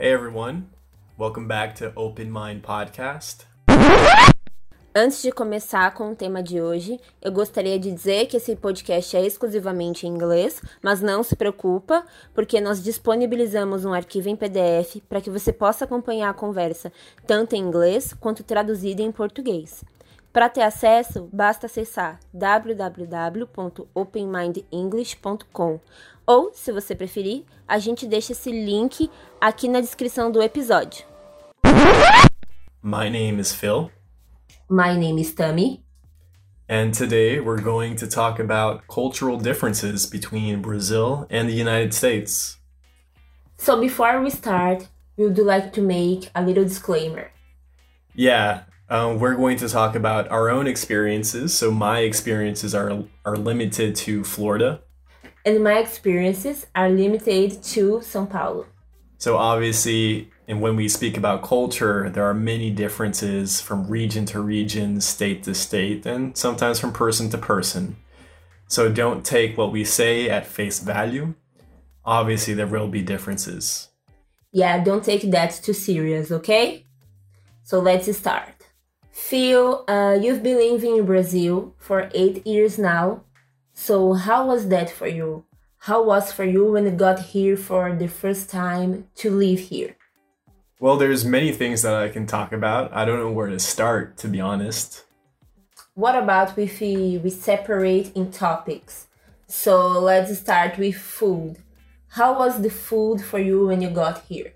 Hey everyone, welcome back to Open Mind Podcast. Antes de começar com o tema de hoje, eu gostaria de dizer que esse podcast é exclusivamente em inglês, mas não se preocupa, porque nós disponibilizamos um arquivo em PDF para que você possa acompanhar a conversa tanto em inglês quanto traduzida em português. Para ter acesso, basta acessar www.openmindenglish.com ou, se você preferir, a gente deixa esse link aqui na descrição do episódio. My name is Phil, My name is Tammy. and today we're going to talk about cultural differences between Brazil and the United States. So before we start, we would like to make a little disclaimer. Yeah, um, we're going to talk about our own experiences. So my experiences are are limited to Florida. And my experiences are limited to São Paulo. So obviously, and when we speak about culture, there are many differences from region to region, state to state, and sometimes from person to person. So don't take what we say at face value. Obviously, there will be differences. Yeah, don't take that too serious, okay? So let's start. Phil, uh, you've been living in Brazil for eight years now. So how was that for you? How was for you when you got here for the first time to live here? Well, there's many things that I can talk about. I don't know where to start, to be honest. What about if we, we separate in topics? So let's start with food. How was the food for you when you got here?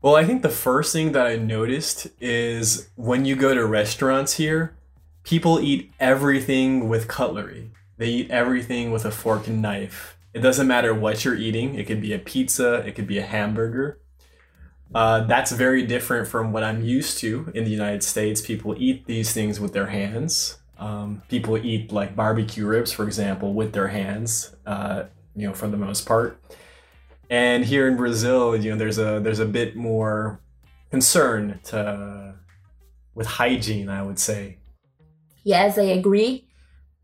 Well, I think the first thing that I noticed is when you go to restaurants here, people eat everything with cutlery. They eat everything with a fork and knife. It doesn't matter what you're eating. It could be a pizza, it could be a hamburger. Uh, that's very different from what I'm used to in the United States. People eat these things with their hands. Um, people eat like barbecue ribs, for example, with their hands. Uh, you know, for the most part. And here in Brazil, you know, there's a there's a bit more concern to with hygiene, I would say. Yes, I agree.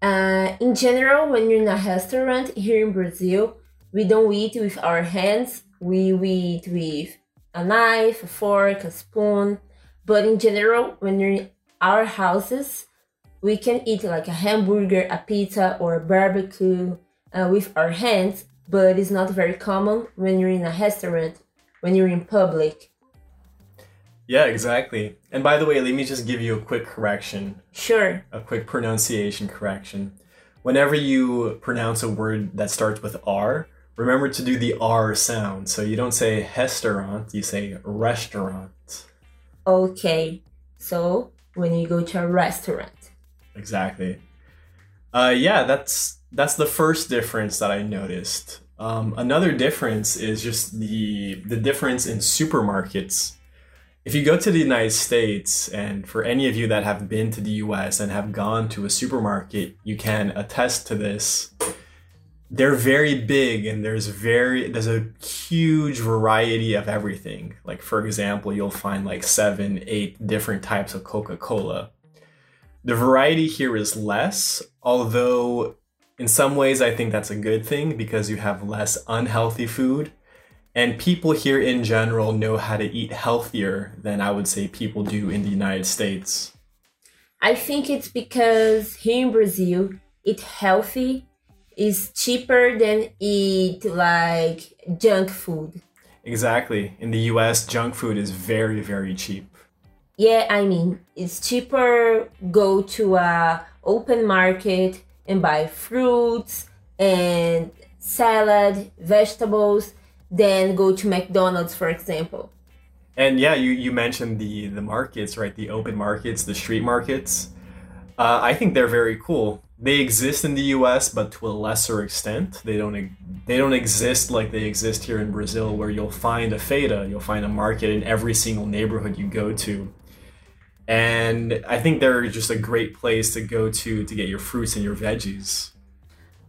Uh, in general, when you're in a restaurant here in Brazil, we don't eat with our hands. We, we eat with a knife, a fork, a spoon. But in general, when you're in our houses, we can eat like a hamburger, a pizza, or a barbecue uh, with our hands. But it's not very common when you're in a restaurant, when you're in public. Yeah, exactly. And by the way, let me just give you a quick correction, Sure. a quick pronunciation correction. Whenever you pronounce a word that starts with R, remember to do the R sound. So you don't say restaurant, you say restaurant. Okay. So when you go to a restaurant. Exactly. Uh, yeah, that's that's the first difference that I noticed. Um, another difference is just the the difference in supermarkets. If you go to the United States, and for any of you that have been to the U.S. and have gone to a supermarket, you can attest to this. They're very big, and there's very there's a huge variety of everything. Like for example, you'll find like seven, eight different types of Coca Cola the variety here is less, although in some ways I think that's a good thing because you have less unhealthy food. And people here in general know how to eat healthier than I would say people do in the United States. I think it's because here in Brazil, eat healthy is cheaper than eat like junk food. Exactly. In the US, junk food is very, very cheap. Yeah, I mean, it's cheaper go to a open market and buy fruits and salad, vegetables than go to McDonald's, for example. And yeah, you, you mentioned the the markets, right? The open markets, the street markets. Uh, I think they're very cool. They exist in the U.S., but to a lesser extent. They don't they don't exist like they exist here in Brazil, where you'll find a feira, you'll find a market in every single neighborhood you go to. And I think they're just a great place to go to to get your fruits and your veggies.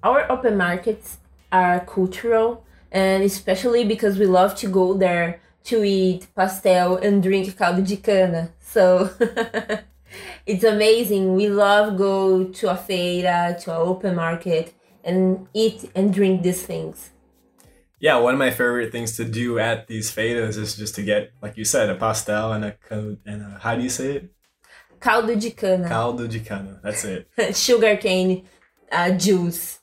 Our open markets are cultural, and especially because we love to go there to eat pastel and drink caldo de cana. So it's amazing. We love go to a feira, to an open market, and eat and drink these things. Yeah, one of my favorite things to do at these feiras is just to get, like you said, a pastel and a and a how do you say it? Caldo de cana. Caldo de cana. That's it. Sugar cane uh, juice.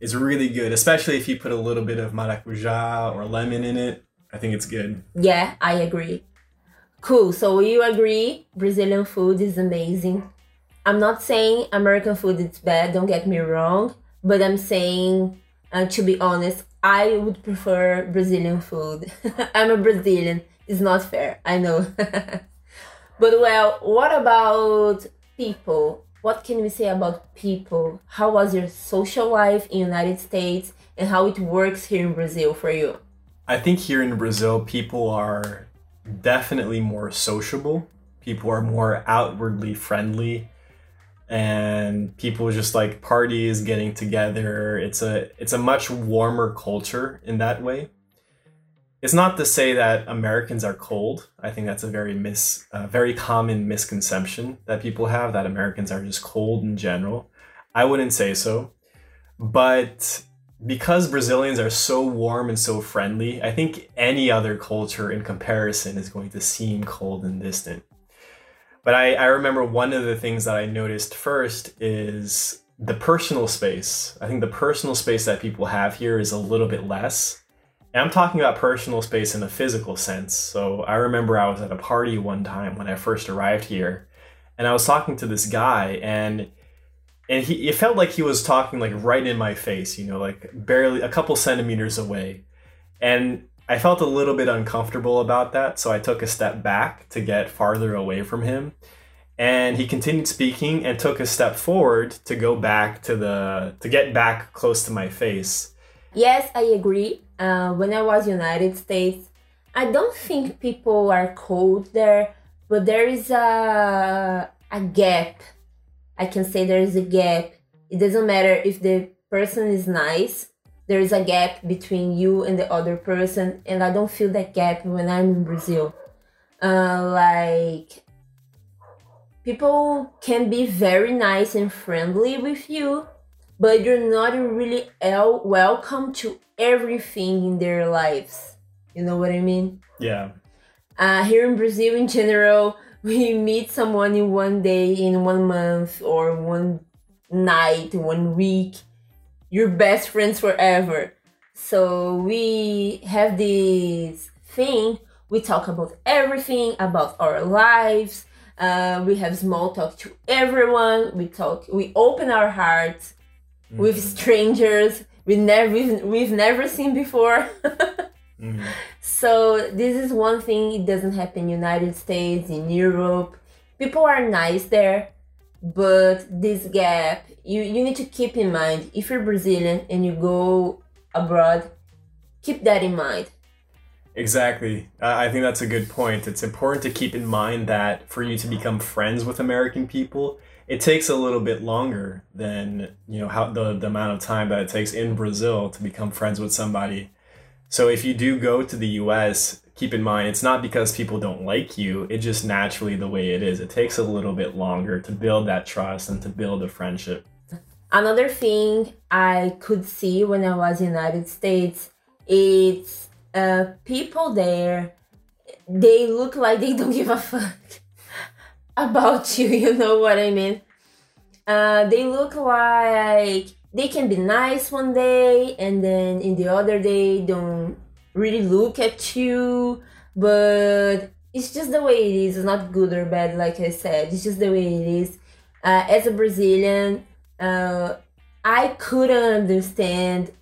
It's really good, especially if you put a little bit of maracuja or lemon in it. I think it's good. Yeah, I agree. Cool. So you agree Brazilian food is amazing. I'm not saying American food is bad, don't get me wrong, but I'm saying uh, to be honest, I would prefer Brazilian food. I'm a Brazilian. It's not fair. I know. but well, what about people? What can we say about people? How was your social life in United States and how it works here in Brazil for you? I think here in Brazil people are definitely more sociable. People are more outwardly friendly and people just like parties getting together. It's a it's a much warmer culture in that way. It's not to say that americans are cold. I think that's a very mis very common misconception that people have that americans are just cold in general. I wouldn't say so. But because brazilians are so warm and so friendly i think any other culture in comparison is going to seem cold and distant but I, I remember one of the things that I noticed first is the personal space. I think the personal space that people have here is a little bit less. And I'm talking about personal space in a physical sense. So I remember I was at a party one time when I first arrived here, and I was talking to this guy, and and he it felt like he was talking like right in my face, you know, like barely a couple centimeters away. And I felt a little bit uncomfortable about that, so I took a step back to get farther away from him. And he continued speaking and took a step forward to go back to the to get back close to my face. Yes, I agree. Uh, when I was United States, I don't think people are cold there, but there is a a gap. I can say there is a gap. It doesn't matter if the person is nice there is a gap between you and the other person and i don't feel that gap when i'm in brazil. Uh, like people can be very nice and friendly with you but you're not really el- welcome to everything in their lives. You know what i mean? Yeah. Uh, here in brazil in general we meet someone in one day in one month or one night one week your best friends forever. So we have this thing. We talk about everything about our lives. Uh, we have small talk to everyone. We talk. We open our hearts mm-hmm. with strangers we never we've, we've never seen before. mm-hmm. So this is one thing. It doesn't happen in United States, in Europe. People are nice there but this gap you, you need to keep in mind if you're brazilian and you go abroad keep that in mind. Exactly. I think that's a good point. It's important to keep in mind that for you to become friends with american people it takes a little bit longer than you know how the, the amount of time that it takes in brazil to become friends with somebody. So if you do go to the us keep in mind it's not because people don't like you it just naturally the way it is. It takes a little bit longer to build that trust and to build a friendship. Another thing i could see when i was in united states it's uh, people there they look like they don't give a fuck about you you know what i mean? Uh, they look like they can be nice one day and then in the other day don't really look at you, but it's just the way it is. It's not good or bad, like I said. It's just the way it is. Uh, as a Brazilian, uh, I couldn't understand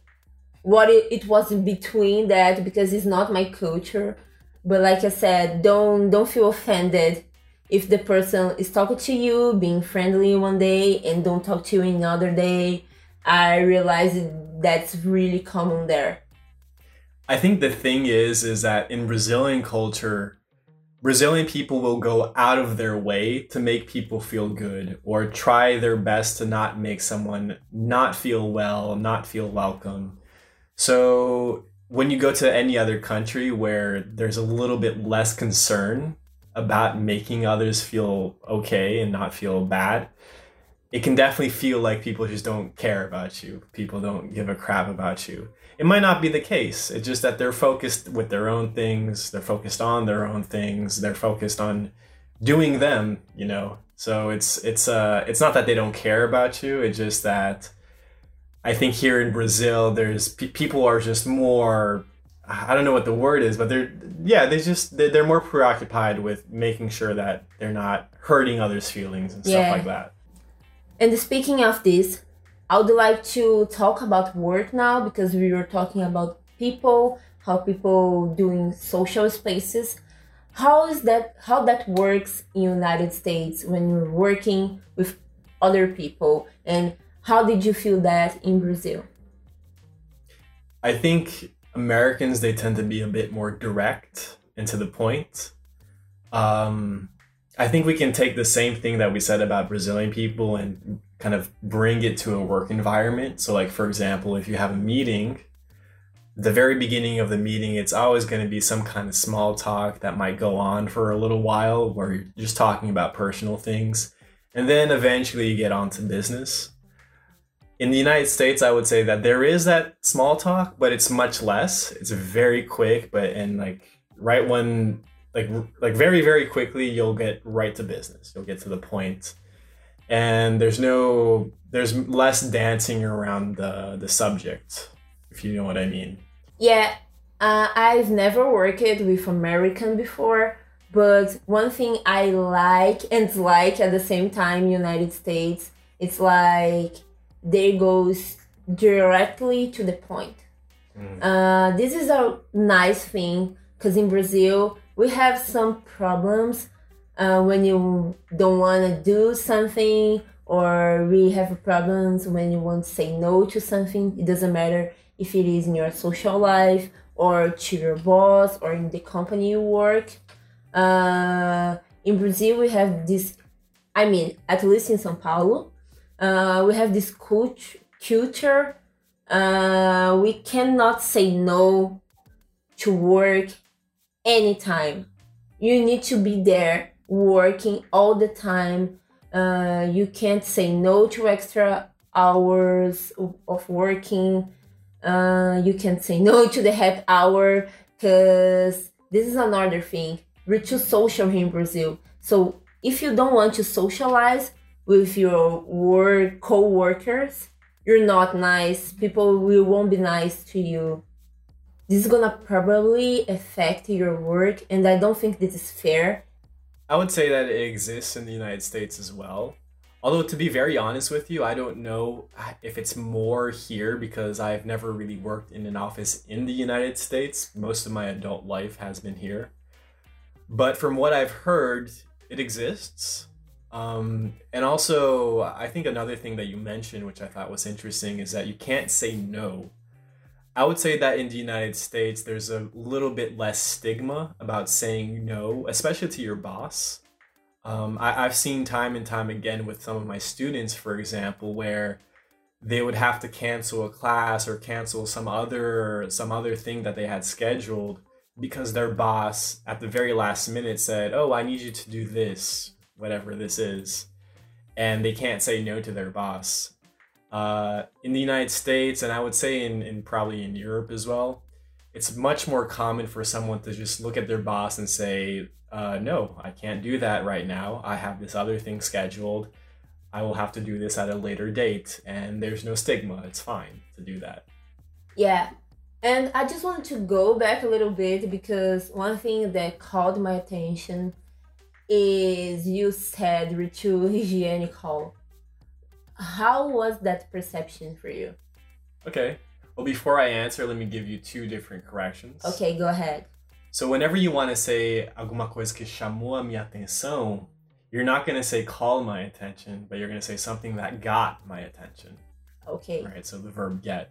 what it, it was between that because it's not my culture. But like I said, don't don't feel offended if the person is talking to you, being friendly one day, and don't talk to you another day. I realize that's really common there. I think the thing is, is that in Brazilian culture, Brazilian people will go out of their way to make people feel good or try their best to not make someone not feel well, not feel welcome. So when you go to any other country where there's a little bit less concern about making others feel okay and not feel bad, it can definitely feel like people just don't care about you. People don't give a crap about you it might not be the case. It's just that they're focused with their own things. They're focused on their own things. They're focused on doing them. You know, so it's it's uh it's not that they don't care about you. It's just that I think here in Brazil, there's people are just more. I don't know what the word is, but they're yeah, they just they're, they're more preoccupied with making sure that they're not hurting others' feelings and stuff like that. And speaking of this, I would like to talk about work now because we were talking about people, how people doing social spaces. How is that how that works in United States when you're working with other people and how did you feel that in Brazil? I think Americans they tend to be a bit more direct and to the point. Um, I think we can take the same thing that we said about Brazilian people and kind of bring it to a work environment. So, like for example, if you have a meeting, the very beginning of the meeting, it's always going to be some kind of small talk that might go on for a little while, where you're just talking about personal things, and then eventually you get on to business in the United States, I would say that there is that small talk, but it's much less. It's very quick, but and like right when like like very very quickly you'll get right to business. You'll get to the point, and there's no there's less dancing around the the subject, if you know what I mean. Yeah, uh, I've never worked with American before, but one thing I like and like at the same time, United States, it's like they goes directly to the point. Mm. Uh, this is a nice thing because in Brazil we have some problems uh, when you don't want to do something, or we have problems when you want to say no to something. It doesn't matter if it is in your social life or to your boss or in the company you work. Uh, in Brazil, we have this. I mean, at least in São Paulo, uh, we have this cult- culture. Uh, we cannot say no to work anytime. You need to be there working all the time. Uh, you can't say no to extra hours of, working. Uh, you can't say no to the half hour because this is another thing. We're too social here in Brazil. So if you don't want to socialize with your work co-workers, you're not nice. People will won't be nice to you. This is gonna probably affect your work, and I don't think this is fair. I would say that it exists in the United States as well. Although, to be very honest with you, I don't know if it's more here because I've never really worked in an office in the United States. Most of my adult life has been here. But from what I've heard, it exists. Um, and also, I think another thing that you mentioned, which I thought was interesting, is that you can't say no. I would say that in the United States, there's a little bit less stigma about saying no, especially to your boss. Um, I, I've seen time and time again with some of my students, for example, where they would have to cancel a class or cancel some other some other thing that they had scheduled because their boss at the very last minute said, "Oh, I need you to do this, whatever this is," and they can't say no to their boss. Uh, in the United States, and I would say in, in probably in Europe as well, it's much more common for someone to just look at their boss and say, uh, "No, I can't do that right now. I have this other thing scheduled. I will have to do this at a later date." And there's no stigma. It's fine to do that. Yeah. And I just wanted to go back a little bit because one thing that caught my attention is you said ritual hygienical. How was that perception for you? Okay. Well, before I answer, let me give you two different corrections. Okay, go ahead. So whenever you want to say alguma coisa que chamou a minha atenção, you're not going to say call my attention, but you're going to say something that got my attention. Okay. Right, so the verb get.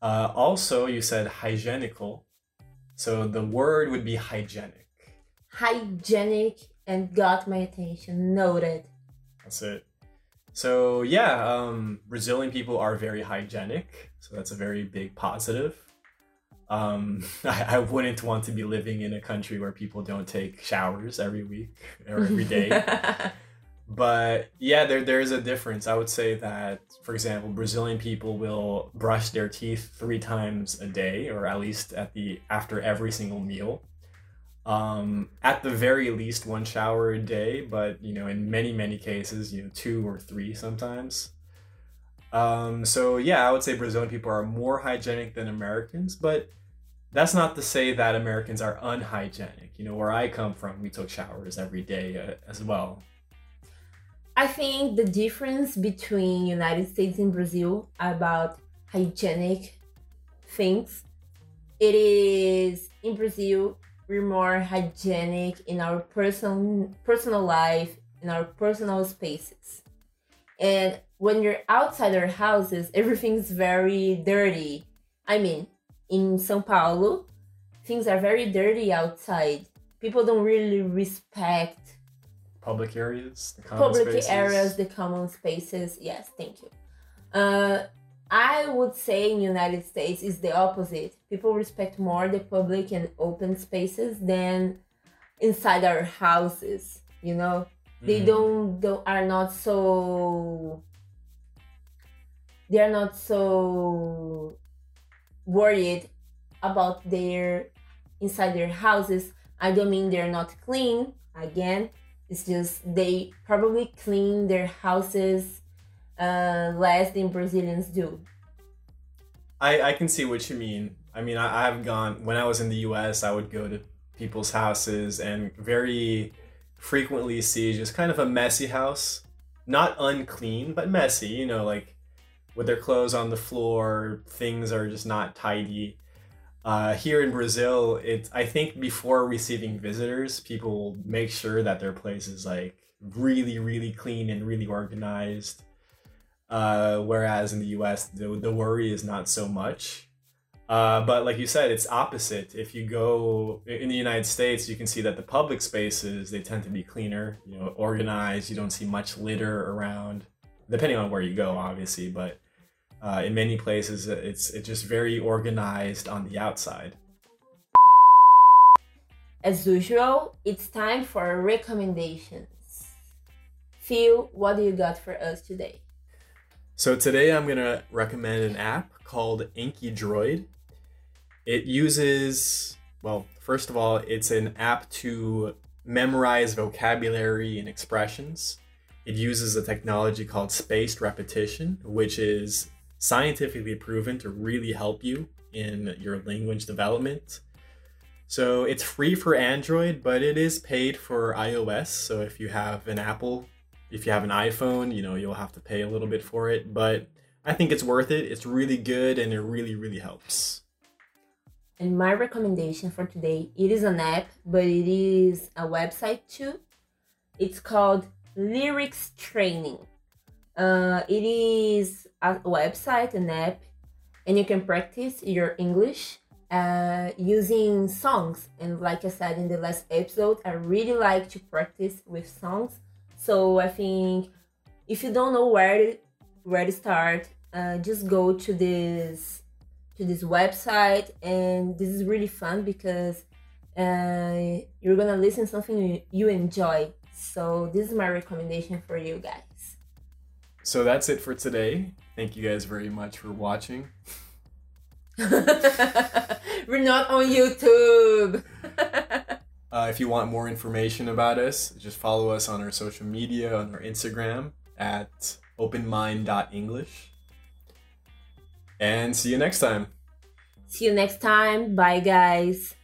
Uh, also, you said hygienical. So the word would be hygienic. Hygienic and got my attention. Noted. That's it. So yeah, um, Brazilian people are very hygienic. So that's a very big positive. Um, I, I wouldn't want to be living in a country where people don't take showers every week or every day. but yeah, there there is a difference. I would say that, for example, Brazilian people will brush their teeth three times a day, or at least at the after every single meal. Um, at the very least, one shower a day, but you know, in many many cases, you know, two or three sometimes. Um, so yeah, I would say Brazilian people are more hygienic than Americans, but that's not to say that Americans are unhygienic. You know, where I come from, we took showers every day uh, as well. I think the difference between United States and Brazil about hygienic things, it is in Brazil we're more hygienic in our personal personal life, in our personal spaces. And when you're outside our houses, everything's very dirty. I mean, in São Paulo, things are very dirty outside. People don't really respect public areas, public spaces. areas, the common spaces. Yes, thank you. Uh, I would say in United States is the opposite. People respect more the public and open spaces than inside our houses. You know, mm. they don't, don't are not so. They are not so worried about their inside their houses. I don't mean they're not clean. Again, it's just they probably clean their houses uh, less than Brazilians do. I, I can see what you mean. I mean, I, I've gone, when I was in the US, I would go to people's houses and very frequently see just kind of a messy house. Not unclean, but messy, you know, like with their clothes on the floor, things are just not tidy. Uh, here in Brazil, it's I think before receiving visitors, people make sure that their place is like really, really clean and really organized. Uh, whereas in the U.S., the, the worry is not so much. Uh, but like you said, it's opposite. If you go in the United States, you can see that the public spaces they tend to be cleaner, you know, organized. You don't see much litter around, depending on where you go, obviously. But uh, in many places, it's it's just very organized on the outside. As usual, it's time for recommendations. Phil, what do you got for us today? So today I'm gonna recommend an app called Anki Droid. It uses well, first of all, it's an app to memorize vocabulary and expressions. It uses a technology called spaced repetition, which is scientifically proven to really help you in your language development. So it's free for Android, but it is paid for iOS. So if you have an Apple, if you have an iPhone, you know, you'll have to pay a little bit for it, but I think it's worth it. It's really good and it really really helps. And my recommendation for today, it is an app, but it is a website too. It's called Lyrics Training. Uh, it is a website, an app, and you can practice your English uh, using songs. And like I said in the last episode, I really like to practice with songs. So I think if you don't know where to, where to start, uh, just go to this to this website, and this is really fun because uh, you're gonna listen something you enjoy. So this is my recommendation for you guys. So that's it for today. Thank you guys very much for watching. We're not on YouTube. uh, if you want more information about us, just follow us on our social media, on our Instagram at openmind.english. And see you next time. See you next time. Bye, guys.